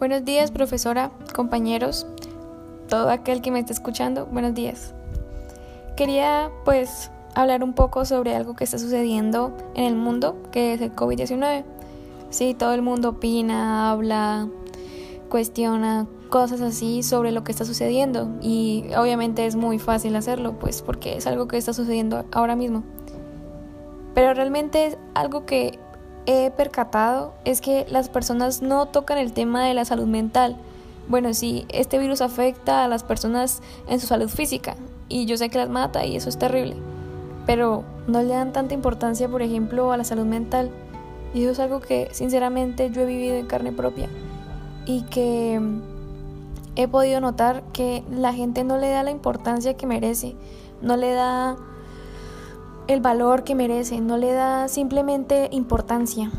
Buenos días, profesora, compañeros, todo aquel que me esté escuchando, buenos días. Quería pues hablar un poco sobre algo que está sucediendo en el mundo, que es el COVID-19. Sí, todo el mundo opina, habla, cuestiona cosas así sobre lo que está sucediendo y obviamente es muy fácil hacerlo, pues porque es algo que está sucediendo ahora mismo. Pero realmente algo que he percatado es que las personas no tocan el tema de la salud mental. Bueno, sí, este virus afecta a las personas en su salud física y yo sé que las mata y eso es terrible, pero no le dan tanta importancia, por ejemplo, a la salud mental. Y eso es algo que sinceramente yo he vivido en carne propia y que he podido notar que la gente no le da la importancia que merece, no le da el valor que merece, no le da simplemente importancia.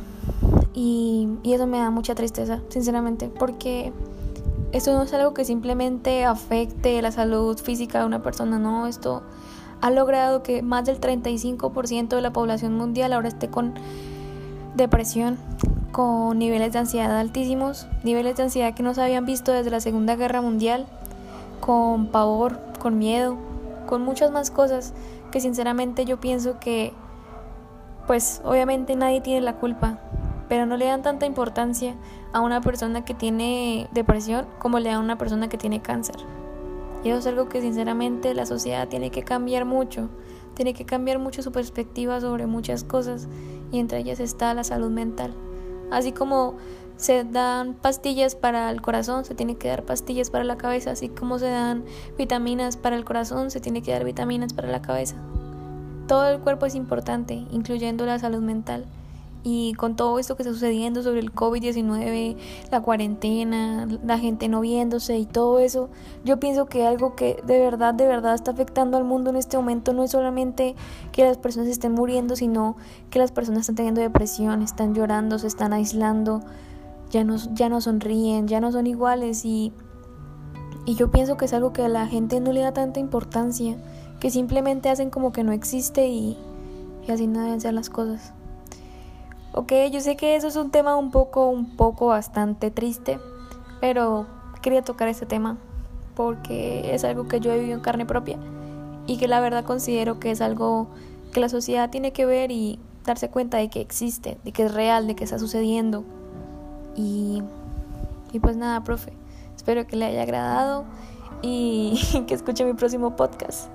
Y, eso me da mucha tristeza, sinceramente, porque esto no es algo que simplemente afecte la salud física de una persona, no, esto ha logrado que más del 35% de la población mundial ahora esté con depresión, con niveles de ansiedad altísimos, niveles de ansiedad que no se habían visto desde la Segunda Guerra Mundial, con pavor, con miedo, con muchas más cosas que sinceramente yo pienso que pues obviamente nadie tiene la culpa, pero no le dan tanta importancia a una persona que tiene depresión como le dan a una persona que tiene cáncer. Y eso es algo que sinceramente la sociedad tiene que cambiar mucho, tiene que cambiar mucho su perspectiva sobre muchas cosas y entre ellas está la salud mental. Así como se dan pastillas para el corazón, se tiene que dar pastillas para la cabeza, así como se dan vitaminas para el corazón, se tiene que dar vitaminas para la cabeza. Todo el cuerpo es importante, incluyendo la salud mental. Y con todo esto que está sucediendo sobre el COVID-19, la cuarentena, la gente no viéndose y todo eso, yo pienso que algo que de verdad, de verdad está afectando al mundo en este momento no es solamente que las personas estén muriendo, sino que las personas están teniendo depresión, están llorando, se están aislando, ya no, ya no sonríen, ya no son iguales y, y yo pienso que es algo que a la gente no le da tanta importancia, que simplemente hacen como que no existe y, y así no deben ser las cosas. Ok, yo sé que eso es un tema un poco, un poco bastante triste, pero quería tocar este tema porque es algo que yo he vivido en carne propia y que la verdad considero que es algo que la sociedad tiene que ver y darse cuenta de que existe, de que es real, de que está sucediendo. Y, y pues nada, profe, espero que le haya agradado y que escuche mi próximo podcast.